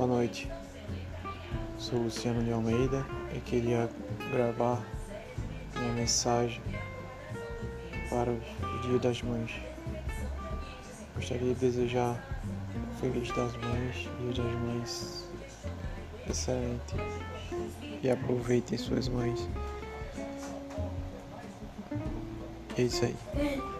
Boa noite. Sou Luciano de Almeida e queria gravar uma mensagem para o Dia das Mães. Gostaria de desejar Feliz das Mães, Dia das Mães excelente e aproveitem suas mães. É isso aí.